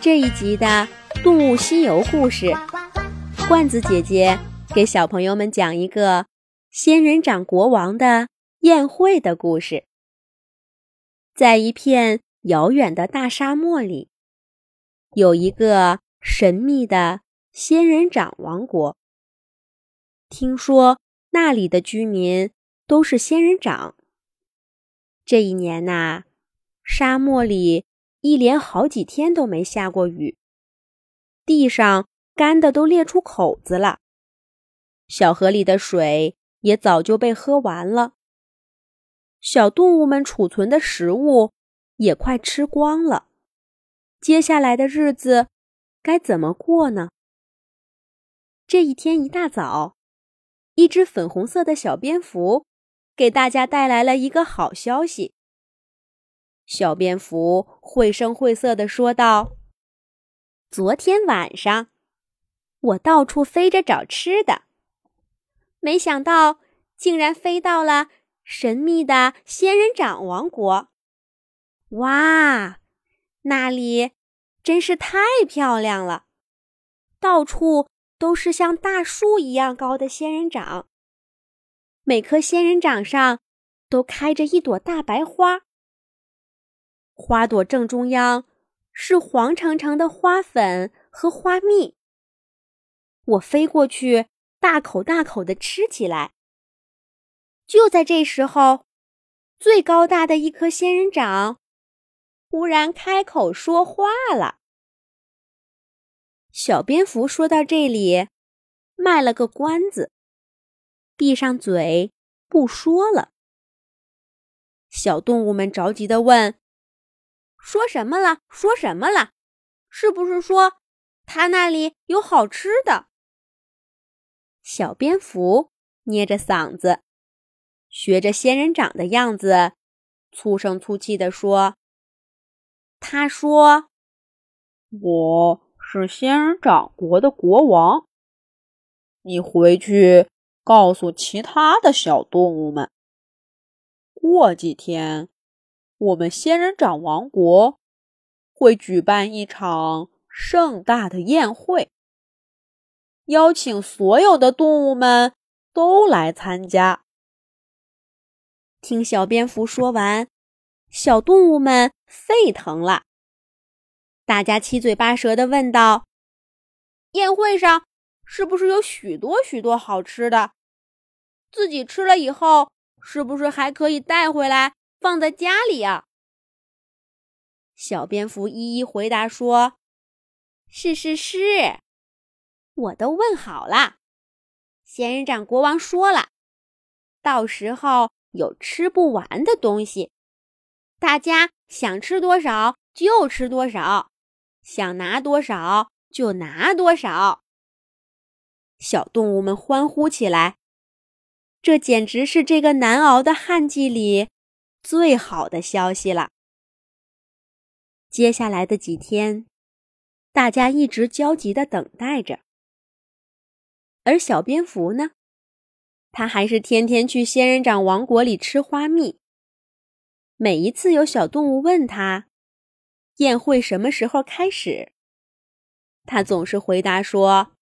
这一集的《动物西游》故事，罐子姐姐给小朋友们讲一个仙人掌国王的宴会的故事。在一片遥远的大沙漠里，有一个神秘的仙人掌王国。听说那里的居民都是仙人掌。这一年呐，沙漠里。一连好几天都没下过雨，地上干的都裂出口子了。小河里的水也早就被喝完了，小动物们储存的食物也快吃光了。接下来的日子该怎么过呢？这一天一大早，一只粉红色的小蝙蝠给大家带来了一个好消息。小蝙蝠绘声绘色地说道：“昨天晚上，我到处飞着找吃的，没想到竟然飞到了神秘的仙人掌王国。哇，那里真是太漂亮了，到处都是像大树一样高的仙人掌，每棵仙人掌上都开着一朵大白花。”花朵正中央是黄长长的花粉和花蜜。我飞过去，大口大口的吃起来。就在这时候，最高大的一颗仙人掌忽然开口说话了。小蝙蝠说到这里，卖了个关子，闭上嘴不说了。小动物们着急的问。说什么了？说什么了？是不是说他那里有好吃的？小蝙蝠捏着嗓子，学着仙人掌的样子，粗声粗气地说：“他说，我是仙人掌国的国王。你回去告诉其他的小动物们，过几天。”我们仙人掌王国会举办一场盛大的宴会，邀请所有的动物们都来参加。听小蝙蝠说完，小动物们沸腾了，大家七嘴八舌的问道：“宴会上是不是有许多许多好吃的？自己吃了以后，是不是还可以带回来？”放在家里啊。小蝙蝠一一回答说：“是是是，我都问好了。仙人掌国王说了，到时候有吃不完的东西，大家想吃多少就吃多少，想拿多少就拿多少。”小动物们欢呼起来，这简直是这个难熬的旱季里。最好的消息了。接下来的几天，大家一直焦急的等待着。而小蝙蝠呢，它还是天天去仙人掌王国里吃花蜜。每一次有小动物问他宴会什么时候开始，他总是回答说：“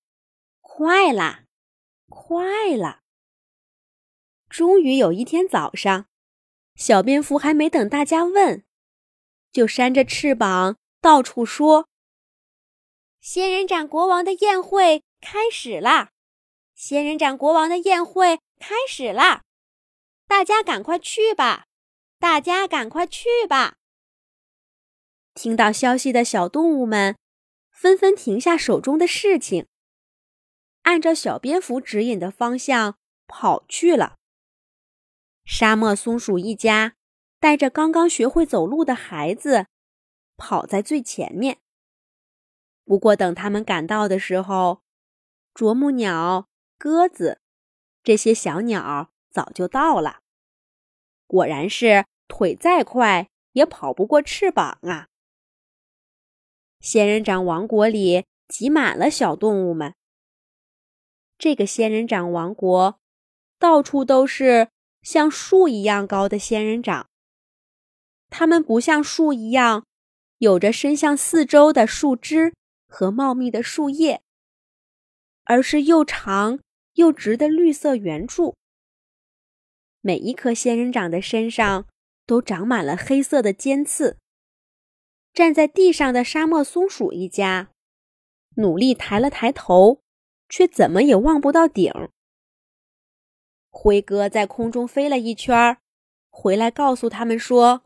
快啦，快啦。”终于有一天早上。小蝙蝠还没等大家问，就扇着翅膀到处说：“仙人掌国王的宴会开始啦！仙人掌国王的宴会开始啦！大家赶快去吧！大家赶快去吧！”听到消息的小动物们纷纷停下手中的事情，按照小蝙蝠指引的方向跑去了。沙漠松鼠一家带着刚刚学会走路的孩子，跑在最前面。不过，等他们赶到的时候，啄木鸟、鸽子这些小鸟早就到了。果然是腿再快也跑不过翅膀啊！仙人掌王国里挤满了小动物们。这个仙人掌王国到处都是。像树一样高的仙人掌，它们不像树一样有着伸向四周的树枝和茂密的树叶，而是又长又直的绿色圆柱。每一颗仙人掌的身上都长满了黑色的尖刺。站在地上的沙漠松鼠一家，努力抬了抬头，却怎么也望不到顶。辉哥在空中飞了一圈，回来告诉他们说：“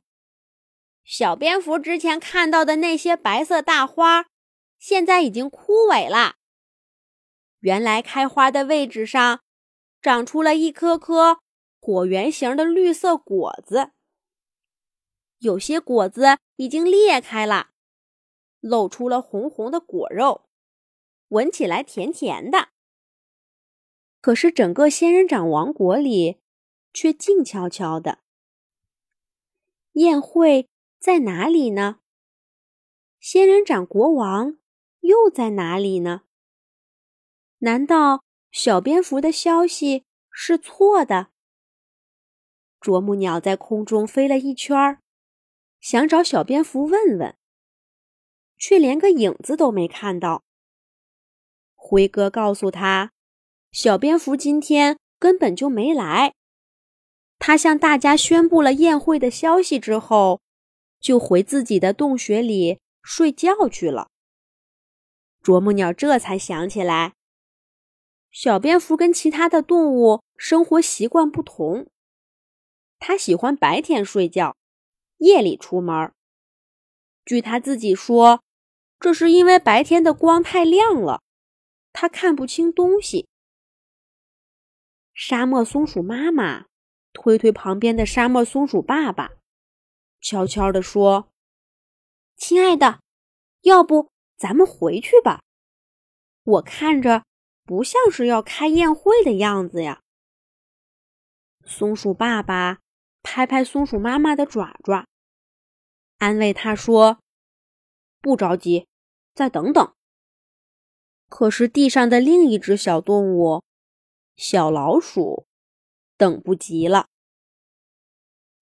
小蝙蝠之前看到的那些白色大花，现在已经枯萎了。原来开花的位置上，长出了一颗颗。”椭圆形的绿色果子，有些果子已经裂开了，露出了红红的果肉，闻起来甜甜的。可是整个仙人掌王国里却静悄悄的。宴会在哪里呢？仙人掌国王又在哪里呢？难道小蝙蝠的消息是错的？啄木鸟在空中飞了一圈，想找小蝙蝠问问，却连个影子都没看到。灰哥告诉他，小蝙蝠今天根本就没来。他向大家宣布了宴会的消息之后，就回自己的洞穴里睡觉去了。啄木鸟这才想起来，小蝙蝠跟其他的动物生活习惯不同。它喜欢白天睡觉，夜里出门。据他自己说，这是因为白天的光太亮了，他看不清东西。沙漠松鼠妈妈推推旁边的沙漠松鼠爸爸，悄悄地说：“亲爱的，要不咱们回去吧？我看着不像是要开宴会的样子呀。”松鼠爸爸。拍拍松鼠妈妈的爪爪，安慰她说：“不着急，再等等。”可是地上的另一只小动物——小老鼠，等不及了。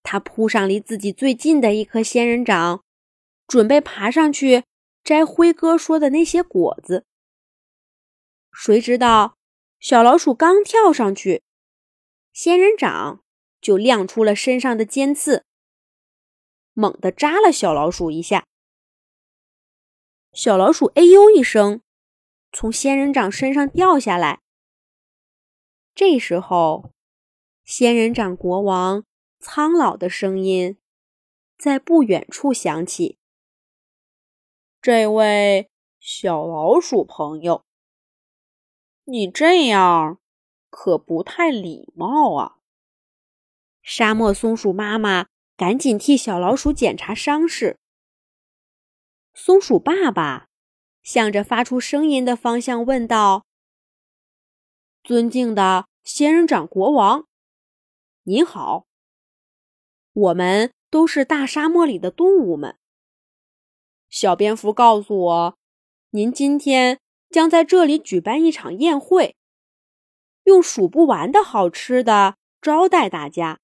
它扑上离自己最近的一颗仙人掌，准备爬上去摘辉哥说的那些果子。谁知道，小老鼠刚跳上去，仙人掌。就亮出了身上的尖刺，猛地扎了小老鼠一下。小老鼠“哎呦”一声，从仙人掌身上掉下来。这时候，仙人掌国王苍老的声音在不远处响起：“这位小老鼠朋友，你这样可不太礼貌啊！”沙漠松鼠妈妈赶紧替小老鼠检查伤势。松鼠爸爸向着发出声音的方向问道：“尊敬的仙人掌国王，您好。我们都是大沙漠里的动物们。小蝙蝠告诉我，您今天将在这里举办一场宴会，用数不完的好吃的招待大家。”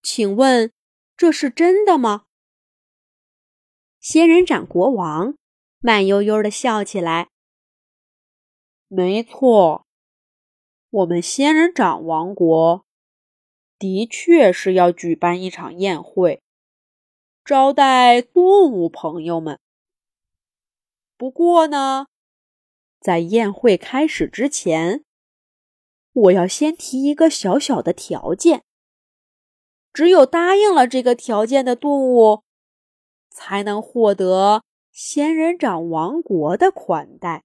请问，这是真的吗？仙人掌国王慢悠悠的笑起来。没错，我们仙人掌王国的确是要举办一场宴会，招待动物朋友们。不过呢，在宴会开始之前，我要先提一个小小的条件。只有答应了这个条件的动物，才能获得仙人掌王国的款待。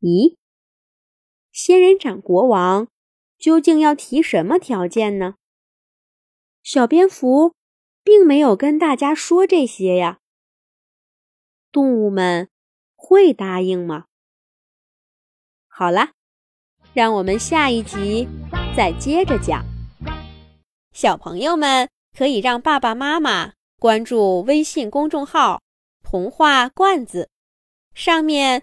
咦，仙人掌国王究竟要提什么条件呢？小蝙蝠并没有跟大家说这些呀。动物们会答应吗？好啦，让我们下一集再接着讲。小朋友们可以让爸爸妈妈关注微信公众号“童话罐子”，上面